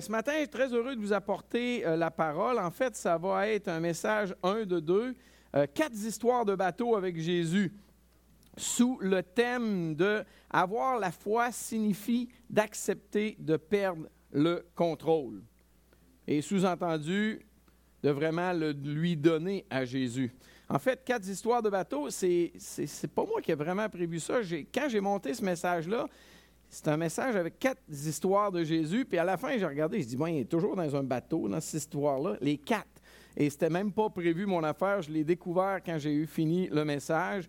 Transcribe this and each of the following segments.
Ce matin, je suis très heureux de vous apporter euh, la parole. En fait, ça va être un message un de deux, euh, quatre histoires de bateaux avec Jésus, sous le thème de avoir la foi signifie d'accepter de perdre le contrôle. Et sous-entendu, de vraiment lui donner à Jésus. En fait, quatre histoires de bateaux, c'est, c'est, pas moi qui ai vraiment prévu ça. quand j'ai monté ce message-là, c'est un message avec quatre histoires de Jésus. Puis à la fin, j'ai regardé, je dis, bon, il est toujours dans un bateau, dans cette histoire-là, les quatre. Et c'était même pas prévu mon affaire. Je l'ai découvert quand j'ai eu fini le message.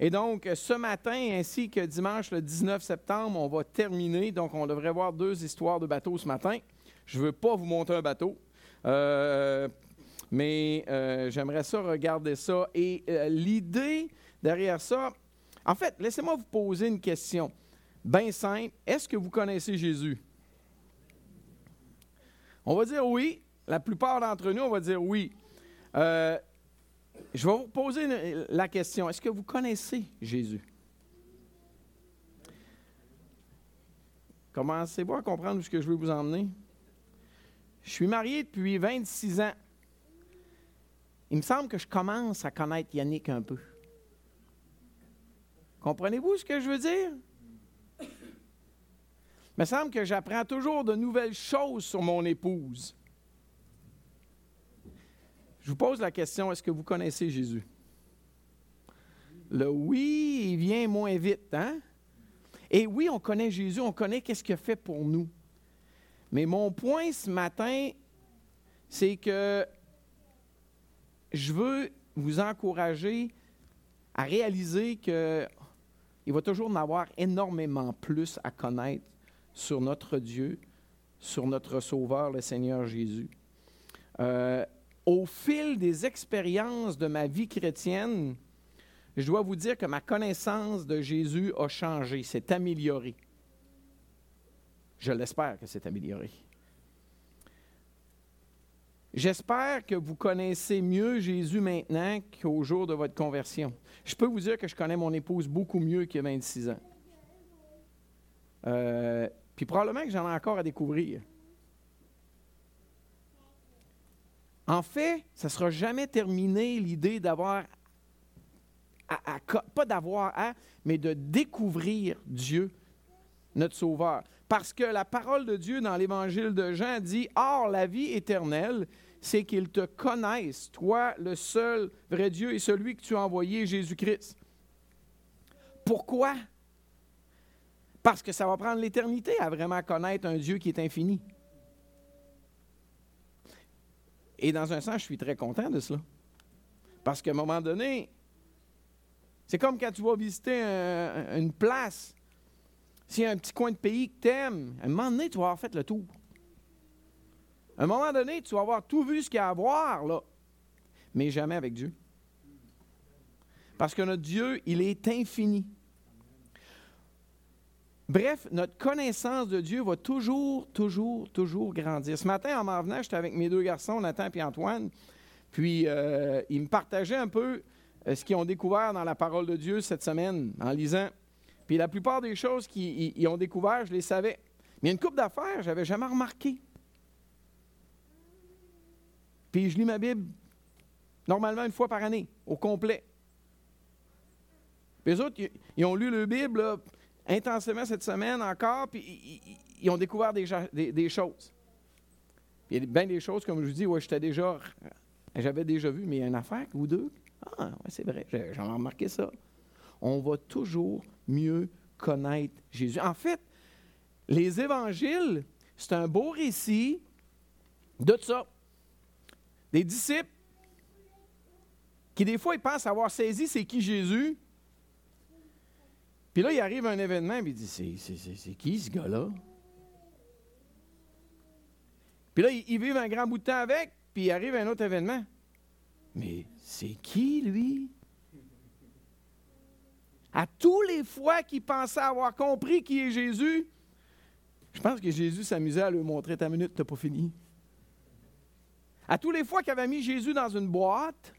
Et donc, ce matin ainsi que dimanche le 19 septembre, on va terminer. Donc, on devrait voir deux histoires de bateaux ce matin. Je ne veux pas vous montrer un bateau, euh, mais euh, j'aimerais ça regarder ça. Et euh, l'idée derrière ça, en fait, laissez-moi vous poser une question bien simple. Est-ce que vous connaissez Jésus? On va dire oui. La plupart d'entre nous, on va dire oui. Euh, je vais vous poser la question. Est-ce que vous connaissez Jésus? Commencez-vous à comprendre où ce que je veux vous emmener? Je suis marié depuis 26 ans. Il me semble que je commence à connaître Yannick un peu. Comprenez-vous ce que je veux dire? Il me semble que j'apprends toujours de nouvelles choses sur mon épouse. Je vous pose la question, est-ce que vous connaissez Jésus? Le oui, il vient moins vite, hein? Et oui, on connaît Jésus, on connaît qu'est-ce qu'il a fait pour nous. Mais mon point ce matin, c'est que je veux vous encourager à réaliser qu'il va toujours en avoir énormément plus à connaître sur notre Dieu, sur notre Sauveur, le Seigneur Jésus. Euh, au fil des expériences de ma vie chrétienne, je dois vous dire que ma connaissance de Jésus a changé, s'est améliorée. Je l'espère que c'est amélioré. J'espère que vous connaissez mieux Jésus maintenant qu'au jour de votre conversion. Je peux vous dire que je connais mon épouse beaucoup mieux qu'il y a 26 ans. Euh, puis probablement que j'en ai encore à découvrir. En fait, ça ne sera jamais terminé l'idée d'avoir, pas d'avoir à, mais de découvrir Dieu, notre Sauveur. Parce que la parole de Dieu dans l'Évangile de Jean dit, Or, la vie éternelle, c'est qu'ils te connaissent, toi, le seul vrai Dieu et celui que tu as envoyé, Jésus-Christ. Pourquoi? Parce que ça va prendre l'éternité à vraiment connaître un Dieu qui est infini. Et dans un sens, je suis très content de cela. Parce qu'à un moment donné, c'est comme quand tu vas visiter une place. S'il y a un petit coin de pays que tu aimes, à un moment donné, tu vas avoir fait le tour. À un moment donné, tu vas avoir tout vu ce qu'il y a à voir, là. Mais jamais avec Dieu. Parce que notre Dieu, il est infini. Bref, notre connaissance de Dieu va toujours, toujours, toujours grandir. Ce matin, en m'en venant, j'étais avec mes deux garçons, Nathan et Antoine, puis euh, ils me partageaient un peu euh, ce qu'ils ont découvert dans la parole de Dieu cette semaine en lisant. Puis la plupart des choses qu'ils ont découvert, je les savais. Mais une coupe d'affaires, je n'avais jamais remarqué. Puis je lis ma Bible normalement une fois par année, au complet. Puis les autres, ils ont lu le Bible, intensément cette semaine encore, puis ils, ont découvert des, des, choses. il y a bien des choses, comme je vous dis, j'étais déjà, j'avais déjà vu, mais il y a une affaire ou deux. Ah, c'est vrai, j'en ai remarqué ça. On va toujours mieux connaître Jésus. En fait, les évangiles, c'est un beau récit de ça. Des disciples qui, des fois, ils pensent avoir saisi c'est qui Jésus, puis là, il arrive un événement, puis il dit C'est qui ce gars-là? Puis là, ils vivent un grand bout de temps avec, puis il arrive un autre événement. Mais c'est qui, lui? À tous les fois qu'il pensait avoir compris qui est Jésus, je pense que Jésus s'amusait à lui montrer ta minute, t'as pas fini. À tous les fois qu'il avait mis Jésus dans une boîte,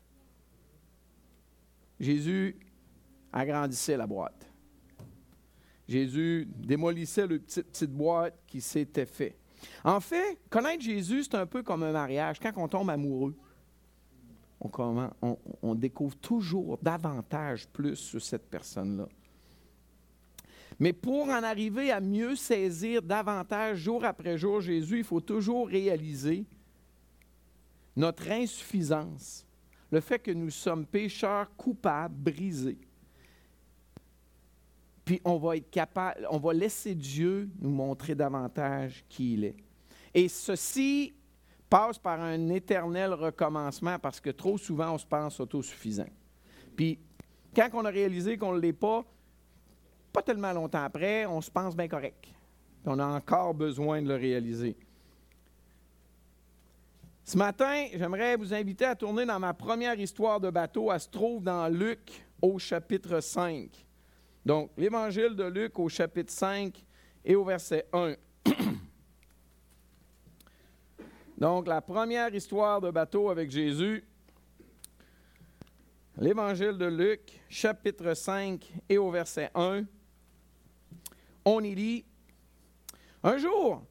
Jésus agrandissait la boîte. Jésus démolissait le petite, petite boîte qui s'était fait. En fait, connaître Jésus, c'est un peu comme un mariage. Quand on tombe amoureux, on, on découvre toujours davantage plus sur cette personne-là. Mais pour en arriver à mieux saisir davantage jour après jour Jésus, il faut toujours réaliser notre insuffisance, le fait que nous sommes pécheurs coupables, brisés. Puis on va être capable, on va laisser Dieu nous montrer davantage qui il est. Et ceci passe par un éternel recommencement parce que trop souvent on se pense autosuffisant. Puis quand on a réalisé qu'on ne l'est pas, pas tellement longtemps après, on se pense bien correct. On a encore besoin de le réaliser. Ce matin, j'aimerais vous inviter à tourner dans ma première histoire de bateau. Elle se trouve dans Luc au chapitre 5. Donc, l'évangile de Luc au chapitre 5 et au verset 1. Donc, la première histoire de bateau avec Jésus. L'évangile de Luc, chapitre 5 et au verset 1. On y lit Un jour,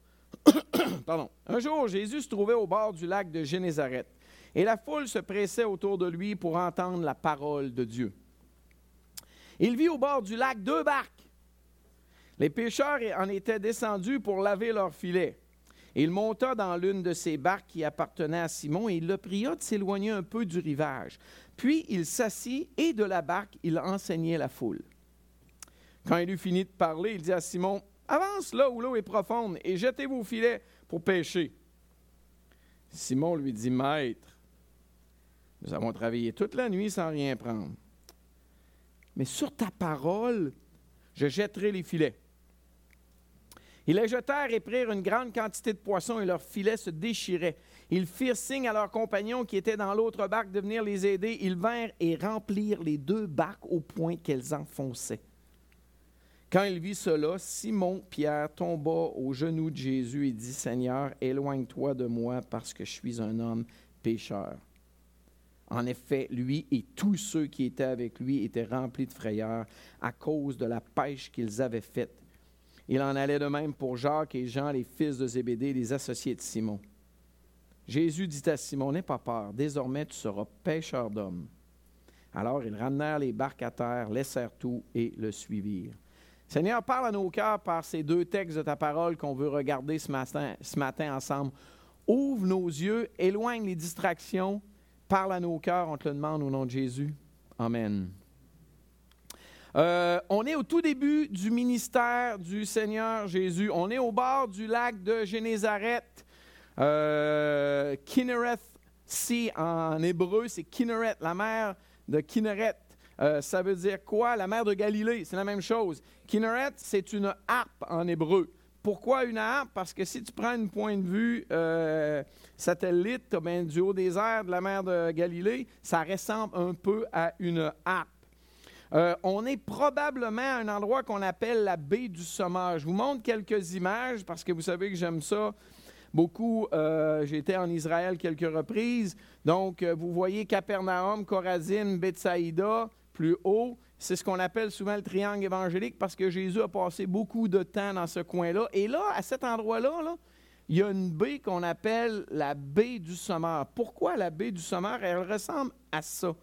Pardon. Un jour, Jésus se trouvait au bord du lac de Génézareth, et la foule se pressait autour de lui pour entendre la parole de Dieu. Il vit au bord du lac deux barques. Les pêcheurs en étaient descendus pour laver leurs filets. Il monta dans l'une de ces barques qui appartenait à Simon et il le pria de s'éloigner un peu du rivage. Puis il s'assit et de la barque il enseignait la foule. Quand il eut fini de parler, il dit à Simon, Avance là où l'eau est profonde et jetez vos filets pour pêcher. Simon lui dit, Maître, nous avons travaillé toute la nuit sans rien prendre. Mais sur ta parole, je jetterai les filets. Ils les jetèrent et prirent une grande quantité de poissons et leurs filets se déchiraient. Ils firent signe à leurs compagnons qui étaient dans l'autre barque de venir les aider. Ils vinrent et remplirent les deux barques au point qu'elles enfonçaient. Quand il vit cela, Simon Pierre tomba aux genoux de Jésus et dit Seigneur, éloigne-toi de moi parce que je suis un homme pécheur. En effet, lui et tous ceux qui étaient avec lui étaient remplis de frayeur à cause de la pêche qu'ils avaient faite. Il en allait de même pour Jacques et Jean, les fils de Zébédée, les associés de Simon. Jésus dit à Simon, N'aie pas peur, désormais tu seras pêcheur d'hommes. Alors ils ramenèrent les barques à terre, laissèrent tout et le suivirent. Seigneur, parle à nos cœurs par ces deux textes de ta parole qu'on veut regarder ce matin, ce matin ensemble. Ouvre nos yeux, éloigne les distractions, parle à nos cœurs, on te le demande au nom de Jésus. Amen. Euh, on est au tout début du ministère du Seigneur Jésus. On est au bord du lac de Génézareth. Euh, Kinneret Sea en hébreu, c'est Kinneret, la mer de Kinneret. Euh, ça veut dire quoi? La mer de Galilée, c'est la même chose. Kinneret, c'est une harpe en hébreu. Pourquoi une harpe? Parce que si tu prends un point de vue euh, satellite ben, du haut des airs de la mer de Galilée, ça ressemble un peu à une harpe. Euh, on est probablement à un endroit qu'on appelle la baie du Sommage. Je vous montre quelques images parce que vous savez que j'aime ça beaucoup. J'ai été en Israël quelques reprises. Donc, vous voyez Capernaum, Corazine, Bethsaïda, plus haut. C'est ce qu'on appelle souvent le triangle évangélique parce que Jésus a passé beaucoup de temps dans ce coin-là. Et là, à cet endroit-là, il y a une baie qu'on appelle la baie du Sommeur. Pourquoi la baie du Sommeur? Elle ressemble à ça.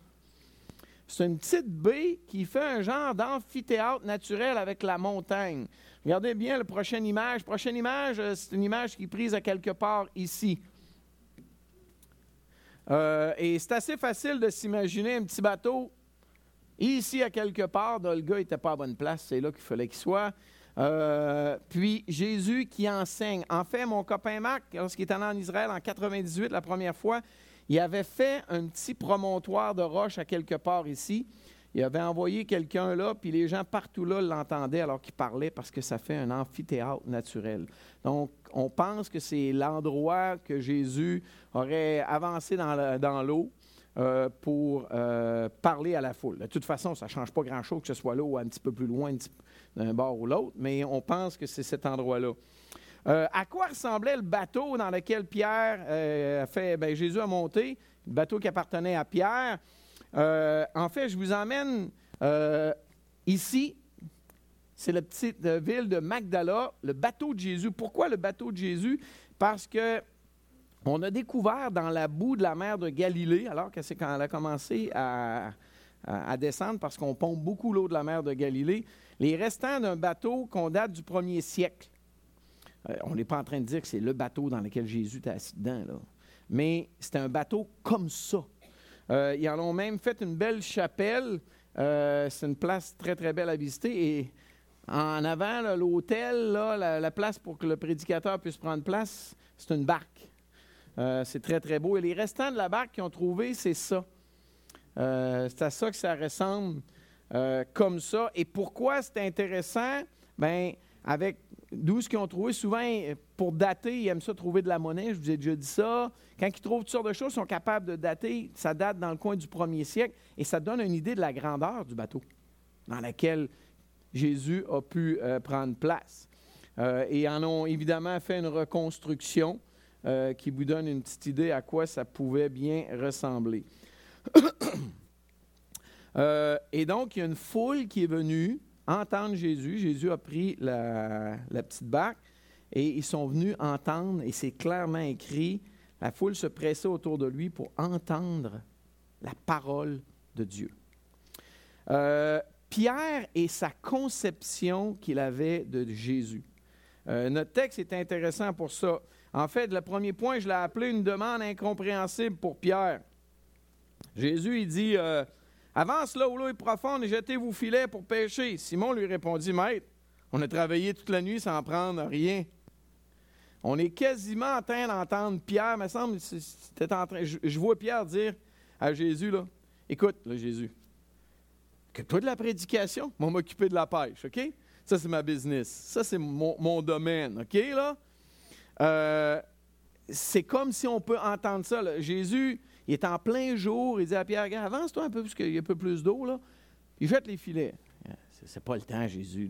C'est une petite baie qui fait un genre d'amphithéâtre naturel avec la montagne. Regardez bien la prochaine image. Prochaine image, euh, c'est une image qui est prise à quelque part ici. Euh, et c'est assez facile de s'imaginer un petit bateau Ici, à quelque part, le gars n'était pas à bonne place, c'est là qu'il fallait qu'il soit. Euh, puis Jésus qui enseigne. En fait, mon copain Marc, lorsqu'il est allé en Israël en 98 la première fois, il avait fait un petit promontoire de roche à quelque part ici. Il avait envoyé quelqu'un là, puis les gens partout là l'entendaient alors qu'il parlait parce que ça fait un amphithéâtre naturel. Donc, on pense que c'est l'endroit que Jésus aurait avancé dans l'eau. Euh, pour euh, parler à la foule. De toute façon, ça ne change pas grand-chose que ce soit là ou un petit peu plus loin d'un bord ou l'autre, mais on pense que c'est cet endroit-là. Euh, à quoi ressemblait le bateau dans lequel Pierre a fait, ben, Jésus a monté, le bateau qui appartenait à Pierre? en fait, je vous emmène ici, c'est la petite ville de Magdala, le bateau de Jésus. Pourquoi le bateau de Jésus? parce que on a découvert dans la boue de la mer de Galilée, alors que c'est quand elle a commencé à, descendre, parce qu'on pompe beaucoup l'eau de la mer de Galilée, les restants d'un bateau qu'on date du premier siècle. Euh, on n'est pas en train de dire que c'est le bateau dans lequel Jésus était assis dedans, là. mais c'était un bateau comme ça. Euh, ils en ont même fait une belle chapelle. Euh, c'est une place très, très belle à visiter. Et en avant, l'hôtel, la, la, place pour que le prédicateur puisse prendre place, c'est une barque. Euh, c'est très, très beau. Et les restants de la barque qu'ils ont trouvé, c'est ça. Euh, c'est à ça que ça ressemble euh, comme ça. Et pourquoi c'est intéressant? Bien, avec d'où ce qu'ils ont trouvé, souvent, pour dater, ils aiment ça trouver de la monnaie, je vous ai déjà dit ça. Quand ils trouvent toutes sortes de choses, ils sont capables de dater, ça date dans le coin du premier siècle, et ça donne une idée de la grandeur du bateau dans laquelle Jésus a pu prendre place. et en ont évidemment fait une reconstruction. Euh, qui vous donne une petite idée à quoi ça pouvait bien ressembler. Euh, et donc, il y a une foule qui est venue entendre Jésus. Jésus a pris la, petite barque et ils sont venus entendre, et c'est clairement écrit, la foule se pressait autour de lui pour entendre la parole de Dieu. Euh, Pierre et sa conception qu'il avait de Jésus. notre texte est intéressant pour ça. En fait, le premier point, je l'ai appelé une demande incompréhensible pour Pierre. Jésus, il dit euh, Avance là où l'eau est profonde et jetez vos filets pour pêcher. Simon lui répondit Maître, on a travaillé toute la nuit sans prendre rien. On est quasiment en train d'entendre Pierre, me semble, c'était en train, je, vois Pierre dire à Jésus Écoute, là, Jésus, que toi de la prédication, moi m'occuper de la pêche, OK? Ça, c'est ma business. Ça, c'est mon, mon domaine, OK, là? Euh, c'est comme si on peut entendre ça. Jésus, il est en plein jour, il dit à Pierre, avance-toi un peu, parce qu'il y a un peu plus d'eau. Il jette les filets. C'est pas le temps, Jésus.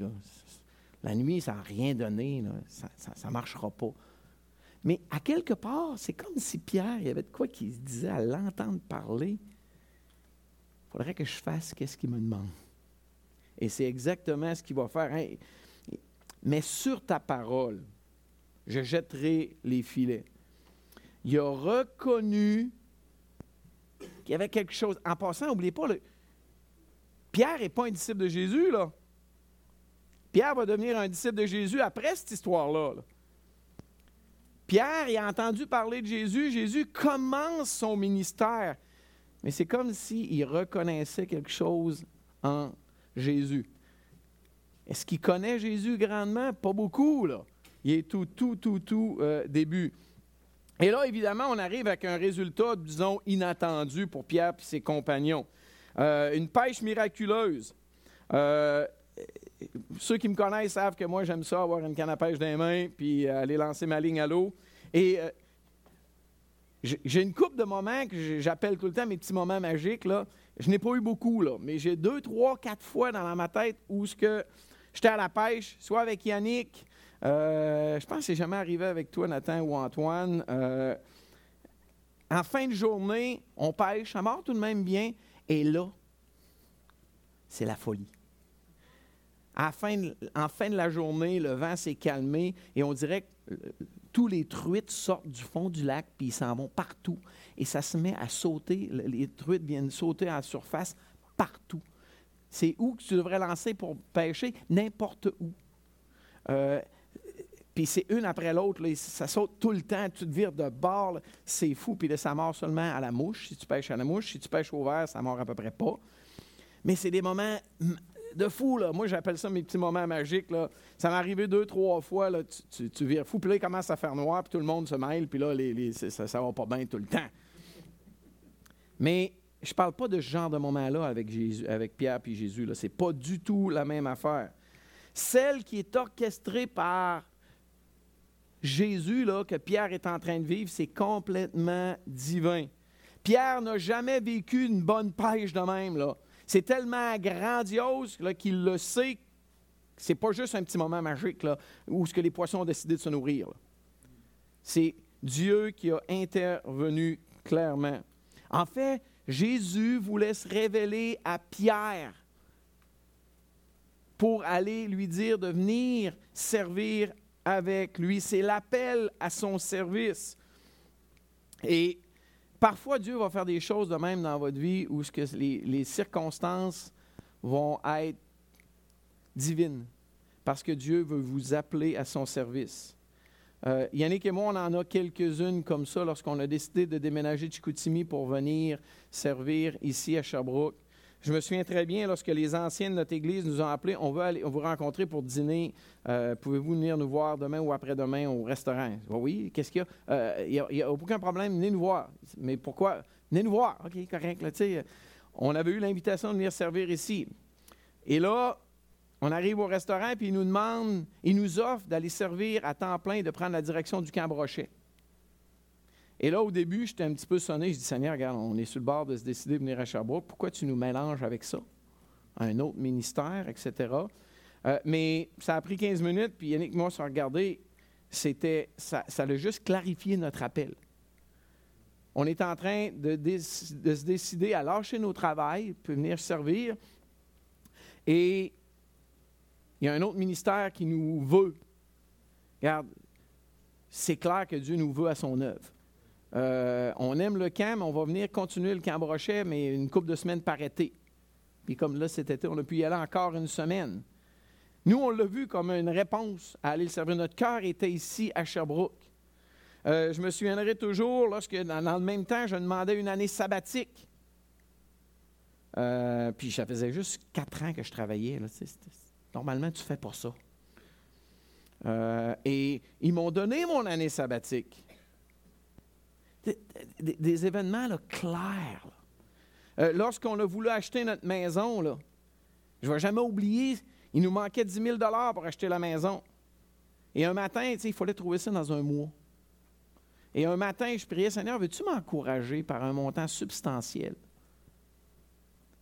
La nuit, ça n'a rien donné, ça ne marchera pas. Mais à quelque part, c'est comme si Pierre, il y avait de quoi qu'il se disait à l'entendre parler. Il faudrait que je fasse qu'est-ce qu'il me demande. Et c'est exactement ce qu'il va faire. Hein. Mais sur ta parole, je jetterai les filets. Il a reconnu qu'il y avait quelque chose. En passant, n'oubliez pas, Pierre n'est pas un disciple de Jésus, là. Pierre va devenir un disciple de Jésus après cette histoire-là. Pierre, il a entendu parler de Jésus. Jésus commence son ministère. Mais c'est comme s'il reconnaissait quelque chose en Jésus. Est-ce qu'il connaît Jésus grandement? Pas beaucoup, là. Il est tout, tout, tout, tout euh, début. Et là, évidemment, on arrive avec un résultat, disons, inattendu pour Pierre et ses compagnons. Euh, une pêche miraculeuse. Euh, ceux qui me connaissent savent que moi, j'aime ça, avoir une canne à pêche dans les mains, puis aller lancer ma ligne à l'eau. Et j'ai une coupe de moments que j'appelle tout le temps mes petits moments magiques. Là. Je n'ai pas eu beaucoup, là, mais j'ai deux, trois, quatre fois dans ma tête où j'étais à la pêche, soit avec Yannick, euh, je pense que c'est jamais arrivé avec toi, Nathan ou Antoine. Euh, en fin de journée, on pêche, ça mort tout de même bien, et là, c'est la folie. en fin de la journée, le vent s'est calmé et on dirait que euh, tous les truites sortent du fond du lac puis ils s'en vont partout. Et ça se met à sauter. Les truites viennent sauter à la surface partout. C'est où que tu devrais lancer pour pêcher? N'importe où. Puis c'est une après l'autre, ça saute tout le temps, tu te vires de bord, c'est fou. Puis là, ça mord seulement à la mouche, si tu pêches à la mouche. Si tu pêches au verre, ça mord à peu près pas. Mais c'est des moments de fou, là. Moi, j'appelle ça mes petits moments magiques. Ça m'est arrivé deux, trois fois, tu, vires fou. Puis là, il commence à faire noir, puis tout le monde se mêle, puis là, ça, ça va pas bien tout le temps. Mais je parle pas de ce genre de moment-là avec, avec Pierre puis Jésus. Ce n'est pas du tout la même affaire. Celle qui est orchestrée par Jésus là, que Pierre est en train de vivre, c'est complètement divin. Pierre n'a jamais vécu une bonne pêche de même. Là. C'est tellement grandiose qu'il le sait. C'est pas juste un petit moment magique là, où ce que les poissons ont décidé de se nourrir. C'est Dieu qui a intervenu clairement. En fait, Jésus voulait se révéler à Pierre pour aller lui dire de venir servir avec lui. C'est l'appel à son service. Et parfois, Dieu va faire des choses de même dans votre vie où que les, les circonstances vont être divines parce que Dieu veut vous appeler à son service. Euh, Yannick et moi, on en a quelques-unes comme ça lorsqu'on a décidé de déménager de Chicoutimi pour venir servir ici à Sherbrooke. Je me souviens très bien lorsque les anciens de notre Église nous ont appelés, on veut aller, vous rencontrer pour dîner. Euh, pouvez-vous venir nous voir demain ou après-demain au restaurant? oui, qu'est-ce qu'il y a? Euh, il n'y a, aucun problème, venez nous voir. Mais pourquoi? Venez nous voir. OK, correct. Là, on avait eu l'invitation de venir servir ici. Et là, on arrive au restaurant, puis ils nous demandent, ils nous offrent d'aller servir à temps plein et de prendre la direction du camp Brochet. Et là, au début, j'étais un petit peu sonné. Je dis, Seigneur, regarde, on est sur le bord de se décider de venir à Sherbrooke. Pourquoi tu nous mélanges avec ça? Un autre ministère, etc. Euh, mais ça a pris 15 minutes, puis Yannick et moi, se regardé. C'était, ça, ça a juste clarifié notre appel. On est en train de, de se décider à lâcher nos travails, puis venir servir. Et il y a un autre ministère qui nous veut. Regarde, c'est clair que Dieu nous veut à son œuvre. Euh, on aime le camp, mais on va venir continuer le camp Brochet, mais une couple de semaines par été. Puis comme là, cet été, on a pu y aller encore une semaine. Nous, on l'a vu comme une réponse à aller le servir. Notre cœur était ici à Sherbrooke. Euh, je me souviendrai toujours lorsque, dans, le même temps, je demandais une année sabbatique. Euh, puis ça faisait juste quatre ans que je travaillais. Normalement, tu fais pas ça. Et ils m'ont donné mon année sabbatique. Des, événements clairs. Euh, lorsqu'on a voulu acheter notre maison, là, je ne vais jamais oublier, il nous manquait 10 000 pour acheter la maison. Et un matin, il fallait trouver ça dans un mois. Et un matin, je priais, Seigneur, veux-tu m'encourager par un montant substantiel?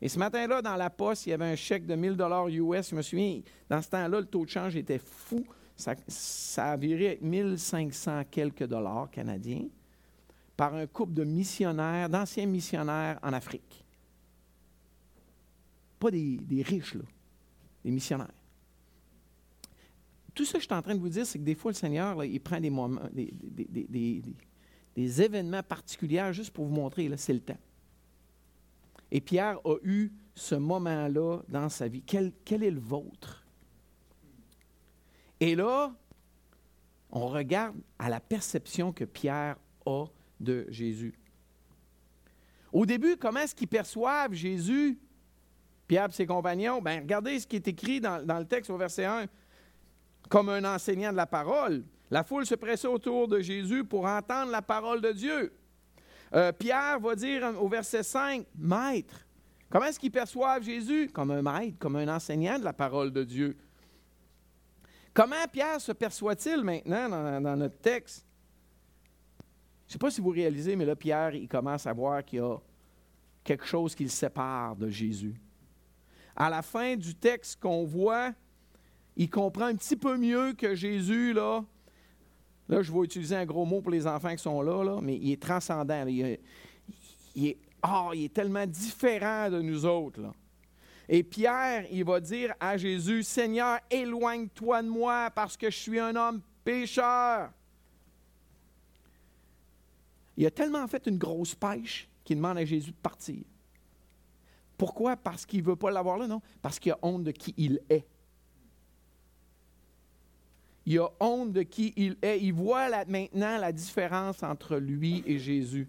Et ce matin-là, dans la poste, il y avait un chèque de 1000 dollars US. Je me souviens, dans ce temps-là, le taux de change était fou. Ça, ça a viré 1500 quelques dollars canadiens par un couple de missionnaires, d'anciens missionnaires en Afrique. Pas des, riches, là, des missionnaires. Tout ce que je suis en train de vous dire, c'est que des fois, le Seigneur, il prend des moments, des, des, événements particuliers juste pour vous montrer, là, c'est le temps. Et Pierre a eu ce moment-là dans sa vie. Quel, quel, est le vôtre? Et là, on regarde à la perception que Pierre a de Jésus. Au début, comment est-ce qu'ils perçoivent Jésus, Pierre et ses compagnons? Bien, regardez ce qui est écrit dans, dans le texte au verset 1. Comme un enseignant de la parole, la foule se pressait autour de Jésus pour entendre la parole de Dieu. Euh, Pierre va dire au verset 5, Maître. Comment est-ce qu'ils perçoivent Jésus? Comme un maître, comme un enseignant de la parole de Dieu. Comment Pierre se perçoit-il maintenant dans, notre texte? Je ne sais pas si vous réalisez, mais là, Pierre, il commence à voir qu'il y a quelque chose qui le sépare de Jésus. À la fin du texte qu'on voit, il comprend un petit peu mieux que Jésus, là, Là, je vais utiliser un gros mot pour les enfants qui sont là, là mais il est transcendant. Il, est, oh, il est tellement différent de nous autres. Là. Et Pierre, il va dire à Jésus, Seigneur, éloigne-toi de moi parce que je suis un homme pécheur. Il a tellement fait une grosse pêche qu'il demande à Jésus de partir. Pourquoi? Parce qu'il ne veut pas l'avoir là, non? Parce qu'il a honte de qui il est il a honte de qui il est. Il voit maintenant la différence entre lui et Jésus.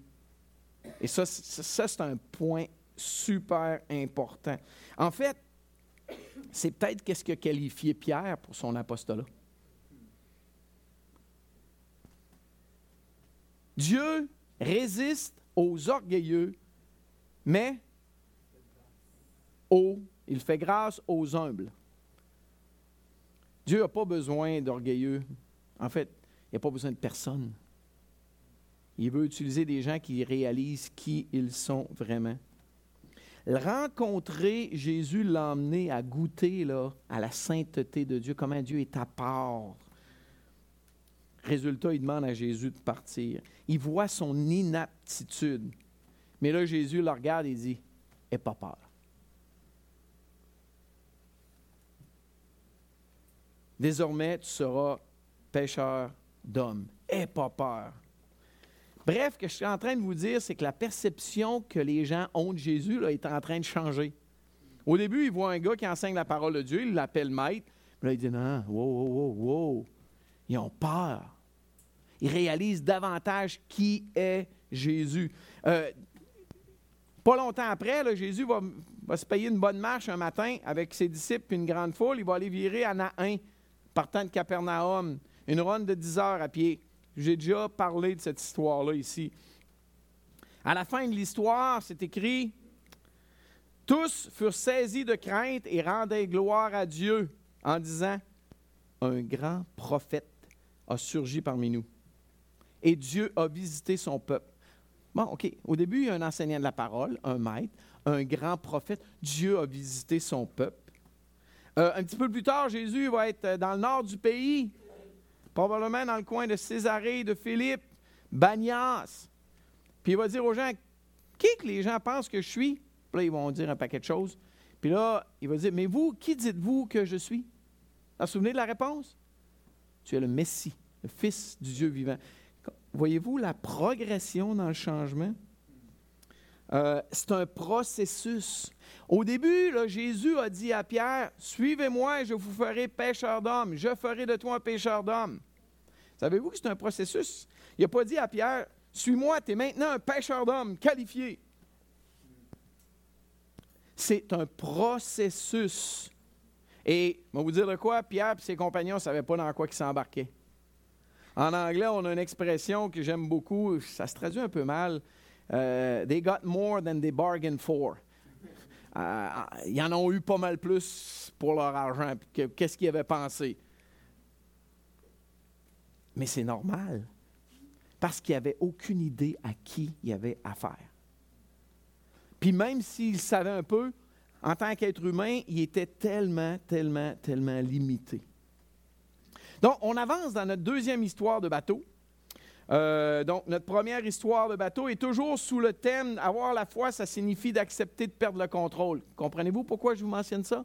Et ça, c'est un point super important. En fait, c'est peut-être qu'est-ce que qualifié Pierre pour son apostolat. Dieu résiste aux orgueilleux, mais il fait grâce aux humbles. Dieu n'a pas besoin d'orgueilleux. En fait, il n'a pas besoin de personne. Il veut utiliser des gens qui réalisent qui ils sont vraiment. Rencontrer Jésus l'a emmené à goûter là, à la sainteté de Dieu, comment Dieu est à part. Résultat, il demande à Jésus de partir. Il voit son inaptitude. Mais là, Jésus le regarde et dit Aie pas peur. Désormais, tu seras pêcheur d'hommes. Aie pas peur. Bref, ce que je suis en train de vous dire, c'est que la perception que les gens ont de Jésus là, est en train de changer. Au début, ils voient un gars qui enseigne la parole de Dieu, ils l'appellent maître. Puis là, ils disent Non, wow, wow, wow, wow. Ils ont peur. Ils réalisent davantage qui est Jésus. Euh, pas longtemps après, Jésus va, se payer une bonne marche un matin avec ses disciples et une grande foule. Il va aller virer à Nain, partant de Capernaum, une ronde de 10 heures à pied. J'ai déjà parlé de cette histoire-là ici. À la fin de l'histoire, c'est écrit Tous furent saisis de crainte et rendaient gloire à Dieu en disant Un grand prophète a surgi parmi nous. Et Dieu a visité son peuple. Bon, OK. Au début, il y a un enseignant de la parole, un maître, un grand prophète. Dieu a visité son peuple. Euh, un petit peu plus tard, Jésus va être dans le nord du pays, probablement dans le coin de Césarée, de Philippe, Bagnas. Puis il va dire aux gens, qui que les gens pensent que je suis? Puis là, ils vont dire un paquet de choses. Puis là, il va dire, mais vous, qui dites-vous que je suis? Vous vous souvenez de la réponse? Tu es le Messie, le Fils du Dieu vivant. Voyez-vous la progression dans le changement? Euh, c'est un processus. Au début, Jésus a dit à Pierre, Suivez-moi et je vous ferai pêcheur d'hommes. Je ferai de toi un pêcheur d'hommes. Savez-vous que c'est un processus? Il n'a pas dit à Pierre, Suis-moi, tu es maintenant un pêcheur d'hommes qualifié. C'est un processus. Et, je vous dire de quoi, Pierre et ses compagnons ne savaient pas dans quoi ils s'embarquaient. En anglais, on a une expression que j'aime beaucoup, ça se traduit un peu mal. Euh, they got more than they bargained for. Euh, ils en ont eu pas mal plus pour leur argent que qu'est-ce qu'ils avaient pensé. Mais c'est normal, parce qu'ils n'avaient aucune idée à qui il y avait affaire. Puis même s'ils savaient un peu, en tant qu'être humain, il était tellement, tellement, tellement limité. Donc, on avance dans notre deuxième histoire de bateau. Euh, donc, notre première histoire de bateau est toujours sous le thème avoir la foi, ça signifie d'accepter de perdre le contrôle. Comprenez-vous pourquoi je vous mentionne ça?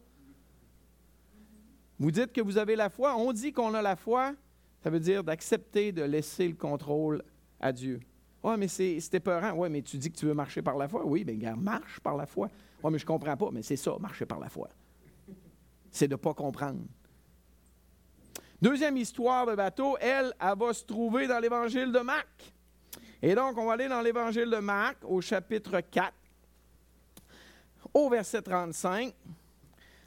Vous dites que vous avez la foi. On dit qu'on a la foi. Ça veut dire d'accepter de laisser le contrôle à Dieu. Oui, mais c'est épeurant. Oui, mais tu dis que tu veux marcher par la foi. Oui, bien, marche par la foi. Oui, mais je ne comprends pas. Mais c'est ça, marcher par la foi. C'est de ne pas comprendre. Deuxième histoire de bateau, elle, elle va se trouver dans l'évangile de Marc. Et donc, on va aller dans l'évangile de Marc au chapitre 4, au verset 35.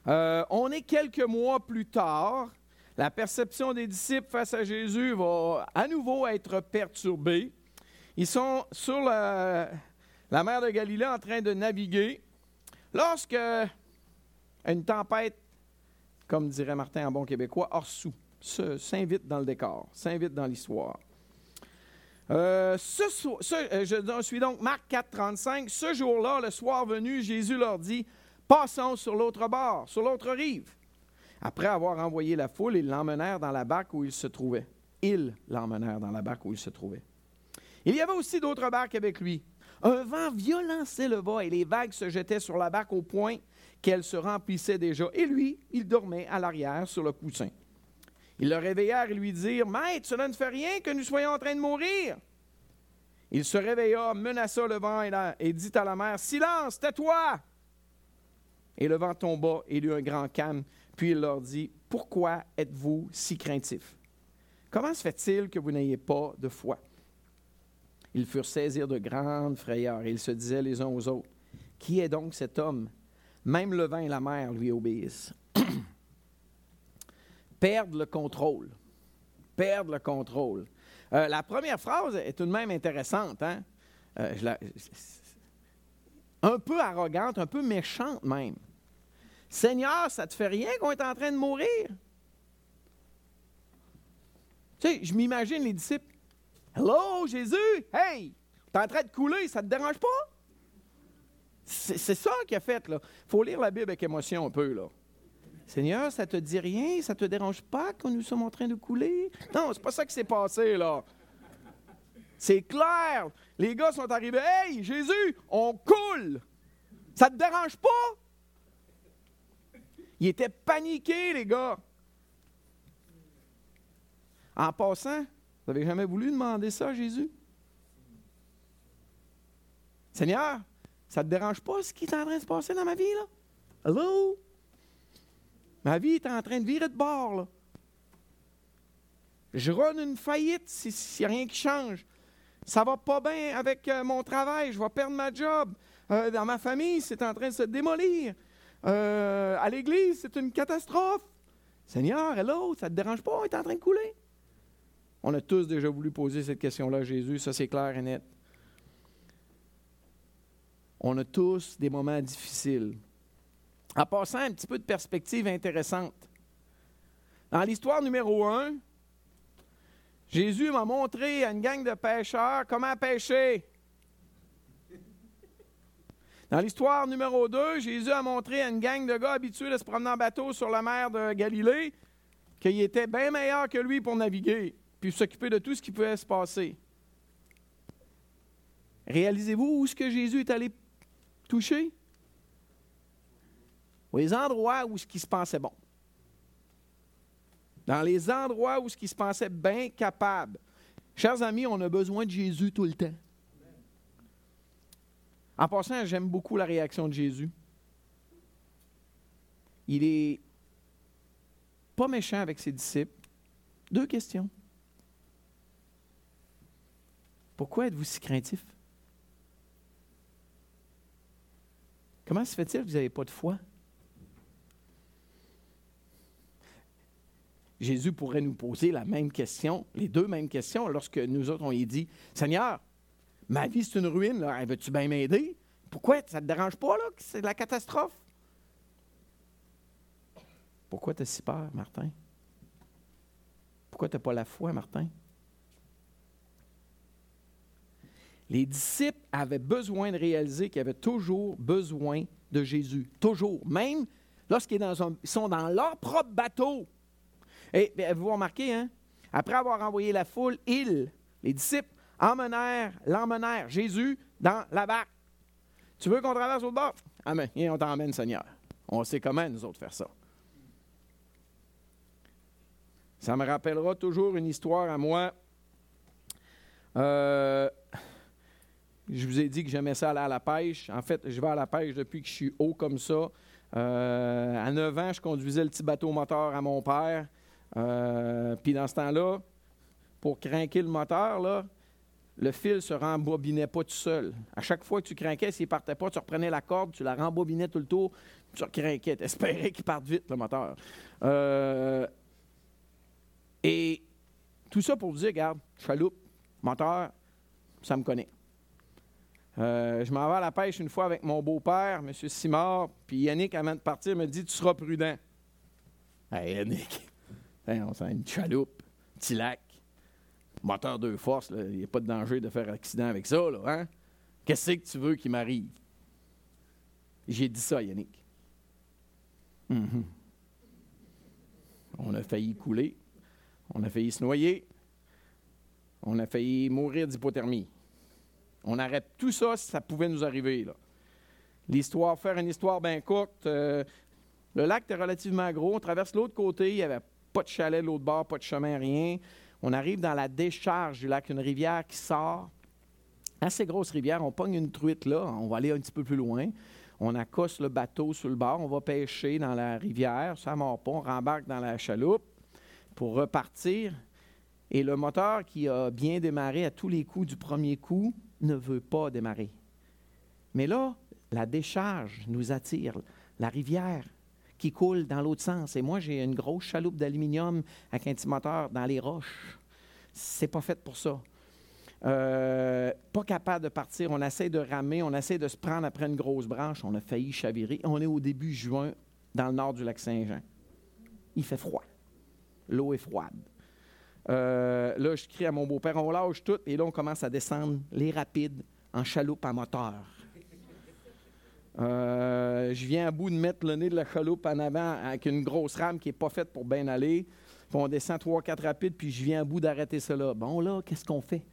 Euh, on est quelques mois plus tard. La perception des disciples face à Jésus va à nouveau être perturbée. Ils sont sur la, mer de Galilée en train de naviguer. Lorsque une tempête, comme dirait Martin en bon québécois, hors sous s'invite dans le décor, s'invite dans l'histoire. Euh, euh, je suis donc Marc 4, 35. Ce jour-là, le soir venu, Jésus leur dit Passons sur l'autre bord, sur l'autre rive. Après avoir envoyé la foule, ils l'emmenèrent dans la barque où il se trouvait. Ils l'emmenèrent dans la barque où il se trouvait. Il y avait aussi d'autres barques avec lui. Un vent violent s'éleva et les vagues se jetaient sur la barque au point qu'elle se remplissait déjà. Et lui, il dormait à l'arrière sur le coussin. Ils le réveillèrent et lui dirent Maître, cela ne fait rien que nous soyons en train de mourir. Il se réveilla, menaça le vent et, dit à la mer Silence, tais-toi! Et le vent tomba et eut un grand calme. Puis il leur dit Pourquoi êtes-vous si craintifs? Comment se fait-il que vous n'ayez pas de foi? Ils furent saisis de grandes frayeurs et ils se disaient les uns aux autres Qui est donc cet homme? Même le vent et la mer lui obéissent perdre le contrôle. Perdre le contrôle. Euh, la première phrase est tout de même intéressante. Hein? Euh, un peu arrogante, un peu méchante même. Seigneur, ça te fait rien qu'on est en train de mourir? Tu sais, je m'imagine les disciples. Hello, Jésus! Hey! T'es en train de couler, ça te dérange pas? C'est ça qu'il a fait, là. Il faut lire la Bible avec émotion un peu, là. Seigneur, ça te dit rien? Ça te dérange pas que nous sommes en train de couler? Non, c'est pas ça qui s'est passé, là. C'est clair. Les gars sont arrivés. Hey, Jésus, on coule. Ça te dérange pas? Ils étaient paniqués, les gars. En passant, vous n'avez jamais voulu demander ça à Jésus? Seigneur, ça te dérange pas ce qui est en train de se passer dans ma vie, là? Hello? Ma vie est en train de virer de bord. Je rône une faillite s'il n'y a rien qui change. Ça va pas bien avec euh, mon travail, je vais perdre ma job. Euh, dans ma famille, c'est en train de se démolir. Euh, à l'église, c'est une catastrophe. Seigneur, hello, ça ne te dérange pas, on est en train de couler. On a tous déjà voulu poser cette question-là Jésus, ça c'est clair et net. On a tous des moments difficiles. En passant un petit peu de perspective intéressante. Dans l'histoire numéro un, Jésus m'a montré à une gang de pêcheurs comment pêcher. Dans l'histoire numéro 2, Jésus a montré à une gang de gars habitués de se promener en bateau sur la mer de Galilée qu'il était bien meilleur que lui pour naviguer, puis s'occuper de tout ce qui pouvait se passer. Réalisez-vous où est-ce que Jésus est allé toucher? Aux endroits où ce qui se pensait bon. Dans les endroits où ce qui se pensait bien capable. Chers amis, on a besoin de Jésus tout le temps. En passant, j'aime beaucoup la réaction de Jésus. Il est pas méchant avec ses disciples. Deux questions. Pourquoi êtes-vous si craintif? Comment se fait-il que vous n'avez pas de foi? Jésus pourrait nous poser la même question, les deux mêmes questions, lorsque nous autres, on lui dit Seigneur, Ma vie, c'est une ruine. Là. Veux-tu bien m'aider? Pourquoi? Ça ne te dérange pas, c'est la catastrophe? Pourquoi tu as si peur, Martin? Pourquoi tu n'as pas la foi, Martin? Les disciples avaient besoin de réaliser qu'ils avaient toujours besoin de Jésus. Toujours. Même lorsqu'ils sont dans leur propre bateau. Et vous remarquez, hein? Après avoir envoyé la foule, ils, les disciples, emmenèrent, l'emmenèrent, Jésus, dans la barque. Tu veux qu'on traverse au bord? Amen. Et on t'emmène, Seigneur. On sait comment, nous autres, faire ça. Ça me rappellera toujours une histoire à moi. Euh, je vous ai dit que j'aimais ça aller à la pêche. En fait, je vais à la pêche depuis que je suis haut comme ça. Euh, à 9 ans, je conduisais le petit bateau moteur à mon père. Euh, puis dans ce temps-là, pour craquer le moteur, le fil se rembobinait pas tout seul. À chaque fois que tu craquais, s'il ne partait pas, tu reprenais la corde, tu la rembobinais tout le tour, tu craquais, tu espérais qu'il parte vite, le moteur. Euh, et tout ça pour vous dire, regarde, chaloupe, moteur, ça me connaît. Euh, je m'en vais à la pêche une fois avec mon beau-père, M. Simard, puis Yannick, avant de partir, me dit Tu seras prudent. Hey, Yannick, on sent une chaloupe, petit lac moteur deux forces, il n'y a pas de danger de faire accident avec ça, hein? Qu'est-ce que tu veux qu'il m'arrive? J'ai dit ça, Yannick. Mhm. On a failli couler, on a failli se noyer, on a failli mourir d'hypothermie. On arrête tout ça si ça pouvait nous arriver. L'histoire, faire une histoire bien courte, euh, le lac était relativement gros, on traverse l'autre côté, il n'y avait pas de chalet de l'autre bord, pas de chemin, rien. On arrive dans la décharge du lac, une rivière qui sort. Assez grosse rivière, on pogne une truite là, on va aller un petit peu plus loin. On accoste le bateau sur le bord, on va pêcher dans la rivière, ça ne mord pas, on rembarque dans la chaloupe pour repartir. Et le moteur qui a bien démarré à tous les coups du premier coup ne veut pas démarrer. Mais là, la décharge nous attire, la rivière qui coule dans l'autre sens. Et moi, j'ai une grosse chaloupe d'aluminium avec un petit moteur dans les roches. C'est pas fait pour ça. Euh, pas capable de partir. On essaie de ramer, on essaie de se prendre après une grosse branche. On a failli chavirer. On est au début juin dans le nord du lac Saint-Jean. Il fait froid. L'eau est froide. Euh, là, je crie à mon beau-père, on lâche tout, et là, on commence à descendre les rapides en chaloupe à moteur. Euh, je viens à bout de mettre le nez de la chaloupe en avant avec une grosse rame qui n'est pas faite pour bien aller. Puis on descend trois, quatre rapides, puis je viens à bout d'arrêter cela. Bon, là, qu'est-ce qu'on fait?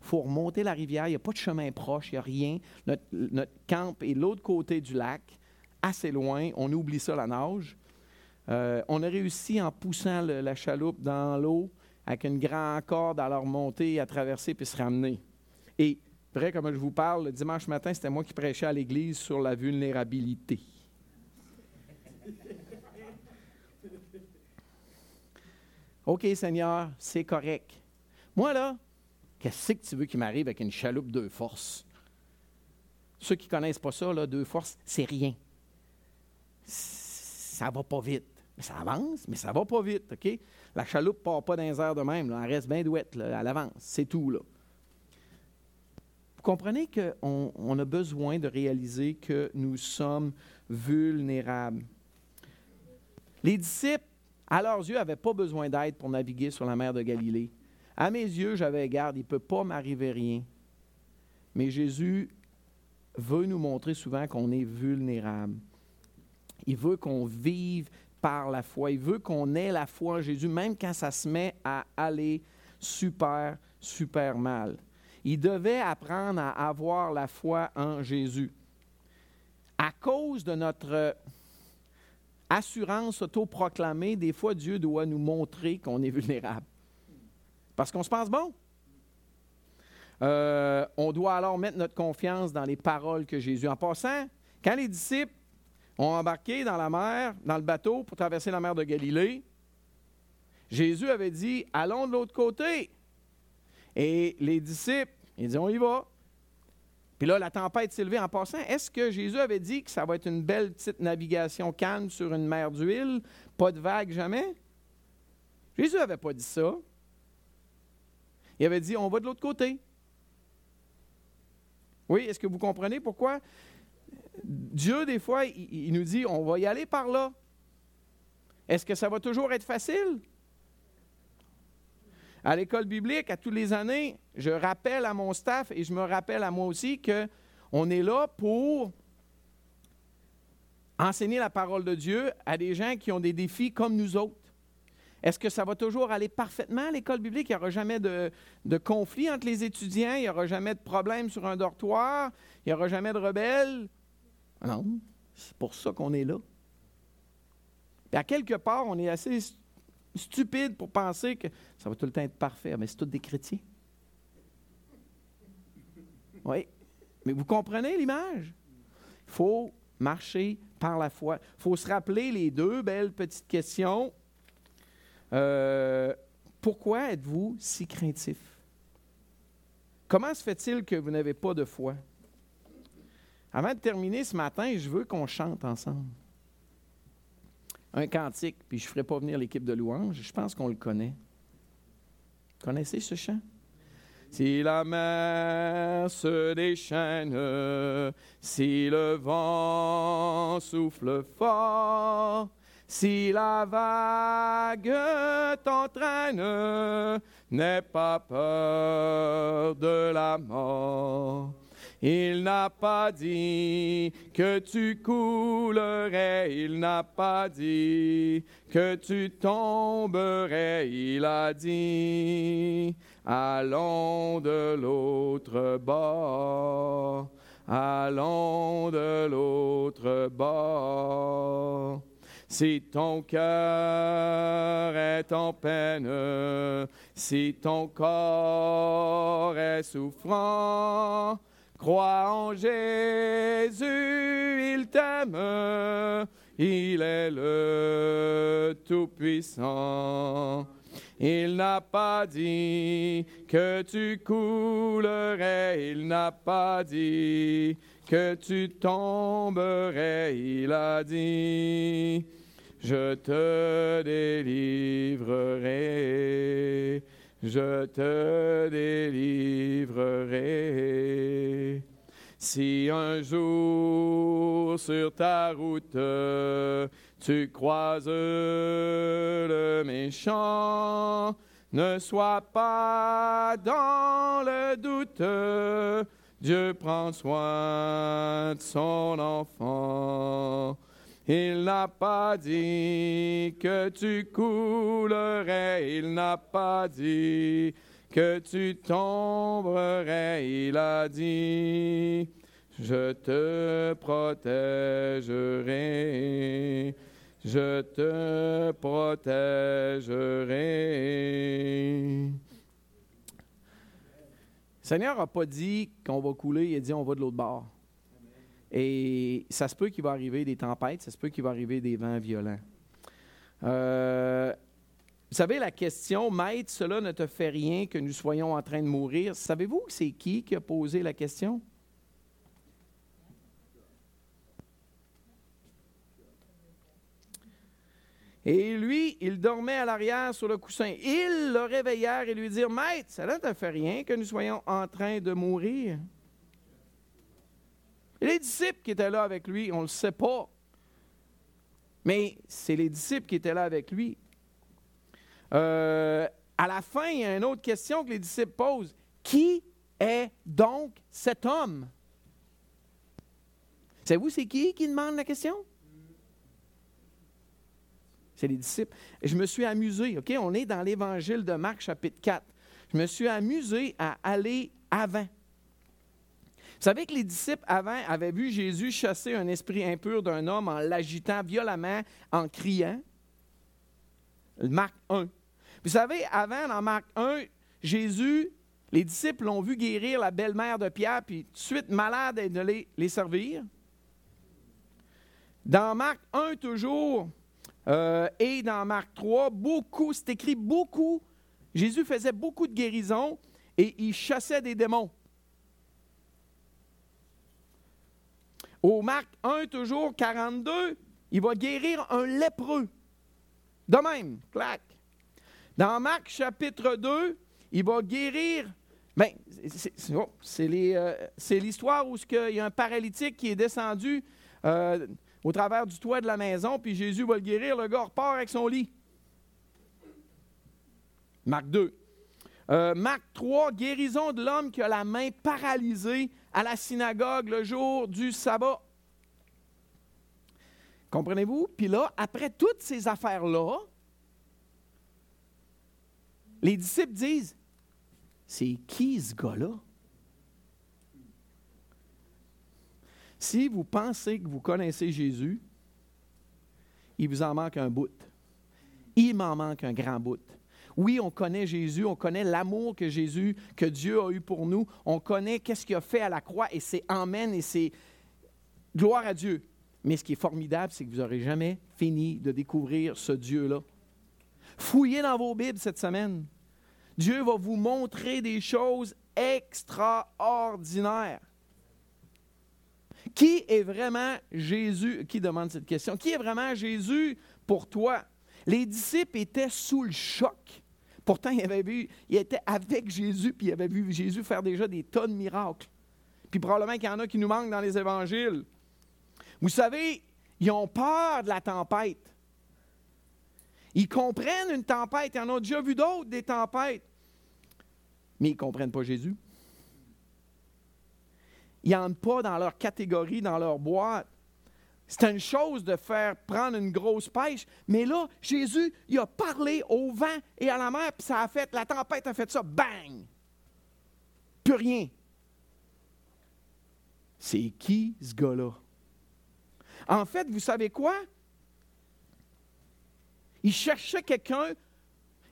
Il faut remonter la rivière. Il n'y a pas de chemin proche, il n'y a rien. Notre, camp est l'autre côté du lac, assez loin. On oublie ça, la nage. Euh, on a réussi en poussant la chaloupe dans l'eau. avec une grande corde à leur monter, à traverser puis se ramener. Et, vrai, comme je vous parle, le dimanche matin, c'était moi qui prêchais à l'Église sur la vulnérabilité. OK, Seigneur, c'est correct. Moi, là, qu'est-ce que tu veux qu'il m'arrive avec une chaloupe deux forces? Ceux qui ne connaissent pas ça, là, deux forces, c'est rien. Ça va pas vite. Ça avance, mais ça va pas vite, OK? La chaloupe ne part pas dans les airs de même, elle reste bien douette, là, elle avance, c'est tout, là. Vous comprenez qu'on on a besoin de réaliser que nous sommes vulnérables. Les disciples, à leurs yeux, n'avaient pas besoin d'aide pour naviguer sur la mer de Galilée. À mes yeux, j'avais garde, il ne peut pas m'arriver rien. Mais Jésus veut nous montrer souvent qu'on est vulnérable. Il veut qu'on vive par la foi. Il veut qu'on ait la foi en Jésus, même quand ça se met à aller super, super mal. Il devait apprendre à avoir la foi en Jésus. À cause de notre assurance autoproclamée, des fois Dieu doit nous montrer qu'on est vulnérable. Parce qu'on se pense bon. Euh, on doit alors mettre notre confiance dans les paroles que Jésus. En passant, quand les disciples ont embarqué dans la mer, dans le bateau pour traverser la mer de Galilée, Jésus avait dit Allons de l'autre côté. Et les disciples, ils dit On y va. Puis là, la tempête s'est levée en passant. Est-ce que Jésus avait dit que ça va être une belle petite navigation calme sur une mer d'huile, pas de vagues jamais? Jésus n'avait pas dit ça. Il avait dit On va de l'autre côté. Oui, est-ce que vous comprenez pourquoi? Dieu, des fois, il, nous dit, on va y aller par là. Est-ce que ça va toujours être facile? À l'école biblique, à tous les années, je rappelle à mon staff et je me rappelle à moi aussi qu'on est là pour enseigner la parole de Dieu à des gens qui ont des défis comme nous autres. Est-ce que ça va toujours aller parfaitement à l'école biblique? Il n'y aura jamais de, conflit entre les étudiants, il n'y aura jamais de problème sur un dortoir, il n'y aura jamais de rebelles. Non, c'est pour ça qu'on est là. Et à quelque part, on est assez stupide pour penser que ça va tout le temps être parfait, mais c'est tous des chrétiens. Oui, mais vous comprenez l'image? Il faut marcher par la foi. Il faut se rappeler les deux belles petites questions euh, pourquoi êtes-vous si craintif? Comment se fait-il que vous n'avez pas de foi? Avant de terminer ce matin, je veux qu'on chante ensemble. Un cantique, puis je ne ferai pas venir l'équipe de louange, je pense qu'on le connaît. Connaissez ce chant? Si la mer se déchaîne, si le vent souffle fort, si la vague t'entraîne, n'aie pas peur de la mort. Il n'a pas dit que tu coulerais, il n'a pas dit que tu tomberais, il a dit, allons de l'autre bord, allons de l'autre bord. Si ton cœur est en peine, si ton corps est souffrant, crois en Jésus, il t'aime, il est le Tout-Puissant. Il n'a pas dit que tu coulerais, il n'a pas dit que tu tomberais, il a dit je te délivrerai, je te délivrerai. Si un jour sur ta route tu croises le méchant, ne sois pas dans le doute, Dieu prend soin de son enfant. Il n'a pas dit que tu coulerais, il n'a pas dit que tu tomberais, il a dit, je te protégerai, je te protégerai. Le Seigneur n'a pas dit qu'on va couler, il a dit on va de l'autre bord. Et ça se peut qu'il va arriver des tempêtes, ça se peut qu'il va arriver des vents violents. Euh, vous savez, la question, Maître, cela ne te fait rien que nous soyons en train de mourir. Savez-vous c'est qui qui a posé la question? Et lui, il dormait à l'arrière sur le coussin. Ils le réveillèrent et lui dirent Maître, ça ne te fait rien que nous soyons en train de mourir. Les disciples qui étaient là avec lui, on ne le sait pas. Mais c'est les disciples qui étaient là avec lui. Euh, à la fin, il y a une autre question que les disciples posent. Qui est donc cet homme? Savez-vous, c'est qui qui demande la question? C'est les disciples. Je me suis amusé, OK? On est dans l'évangile de Marc, chapitre 4. Je me suis amusé à aller avant. Vous savez que les disciples avant avaient vu Jésus chasser un esprit impur d'un homme en l'agitant violemment, en criant. Marc 1. Vous savez, avant, dans Marc 1, Jésus, les disciples l'ont vu guérir la belle-mère de Pierre, puis de suite malade et de les, les servir. Dans Marc 1, toujours, euh, et dans Marc 3, beaucoup, c'est écrit beaucoup. Jésus faisait beaucoup de guérisons et il chassait des démons. Au Marc 1, toujours 42, il va guérir un lépreux. De même, clac. Dans Marc chapitre 2, il va guérir. Bien, c'est euh, l'histoire où il y a un paralytique qui est descendu euh, au travers du toit de la maison, puis Jésus va le guérir, le gars repart avec son lit. Marc 2. Euh, Marc 3, guérison de l'homme qui a la main paralysée à la synagogue le jour du sabbat. Comprenez-vous? Puis là, après toutes ces affaires-là, les disciples disent, c'est qui ce gars-là? Si vous pensez que vous connaissez Jésus, il vous en manque un bout. Il m'en manque un grand bout. Oui, on connaît Jésus, on connaît l'amour que Jésus, que Dieu a eu pour nous, on connaît qu'est-ce qu'il a fait à la croix et c'est Amen et c'est gloire à Dieu. Mais ce qui est formidable, c'est que vous n'aurez jamais fini de découvrir ce Dieu-là. Fouillez dans vos Bibles cette semaine. Dieu va vous montrer des choses extraordinaires. Qui est vraiment Jésus? Qui demande cette question? Qui est vraiment Jésus pour toi? Les disciples étaient sous le choc. Pourtant, ils, avaient vu, ils étaient avec Jésus, puis ils avaient vu Jésus faire déjà des tas de miracles. Puis probablement qu'il y en a qui nous manquent dans les évangiles. Vous savez, ils ont peur de la tempête. Ils comprennent une tempête. Ils en ont déjà vu d'autres, des tempêtes. Mais ils ne comprennent pas Jésus. Ils n'entrent pas dans leur catégorie, dans leur boîte. C'est une chose de faire prendre une grosse pêche, mais là, Jésus, il a parlé au vent et à la mer, puis ça a fait, la tempête a fait ça, bang! Plus rien. C'est qui ce gars-là? En fait, vous savez quoi? Il cherchait quelqu'un.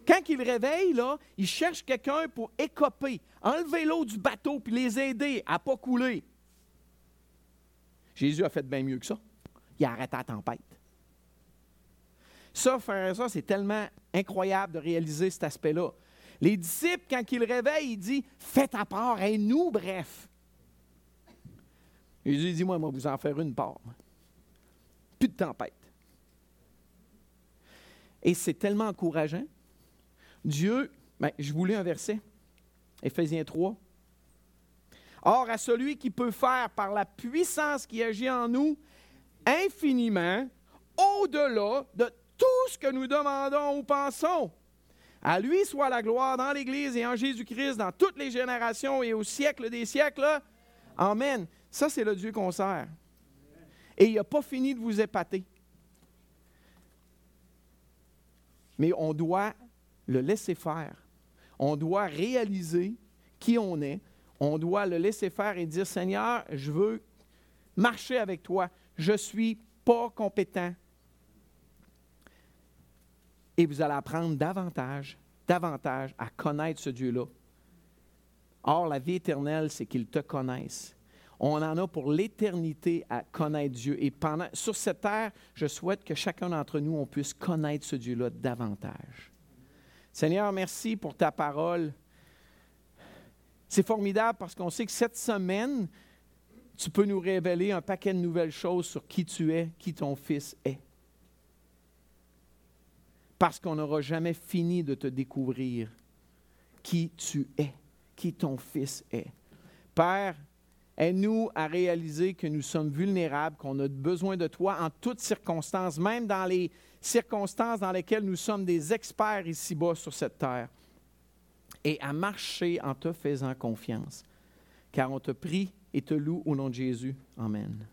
Quand il réveille, là, il cherche quelqu'un pour écoper, enlever l'eau du bateau puis les aider à ne pas couler. Jésus a fait bien mieux que ça. Il a arrêté la tempête. Ça, frère ça, c'est tellement incroyable de réaliser cet aspect-là. Les disciples, quand ils réveillent, il dit Faites à part, et nous, bref. Jésus dit Moi, moi, vous en faire une part plus de tempête. Et c'est tellement encourageant. Dieu, ben, je voulais un verset, Éphésiens 3. Or, à celui qui peut faire par la puissance qui agit en nous infiniment au-delà de tout ce que nous demandons ou pensons. À lui soit la gloire dans l'Église et en Jésus-Christ dans toutes les générations et au siècle des siècles. Amen. Ça, c'est le Dieu qu'on sert. Et il n'a pas fini de vous épater. Mais on doit le laisser faire. On doit réaliser qui on est. On doit le laisser faire et dire, Seigneur, je veux marcher avec toi. Je ne suis pas compétent. Et vous allez apprendre davantage, davantage à connaître ce Dieu-là. Or, la vie éternelle, c'est qu'il te connaisse. On en a pour l'éternité à connaître Dieu. Et pendant, sur cette terre, je souhaite que chacun d'entre nous, on puisse connaître ce Dieu-là davantage. Seigneur, merci pour ta parole. C'est formidable parce qu'on sait que cette semaine, tu peux nous révéler un paquet de nouvelles choses sur qui tu es, qui ton Fils est. Parce qu'on n'aura jamais fini de te découvrir qui tu es, qui ton Fils est. Père, aide-nous à réaliser que nous sommes vulnérables, qu'on a besoin de toi en toutes circonstances, même dans les circonstances dans lesquelles nous sommes des experts ici-bas sur cette terre, et à marcher en te faisant confiance. Car on te prie et te loue au nom de Jésus. Amen.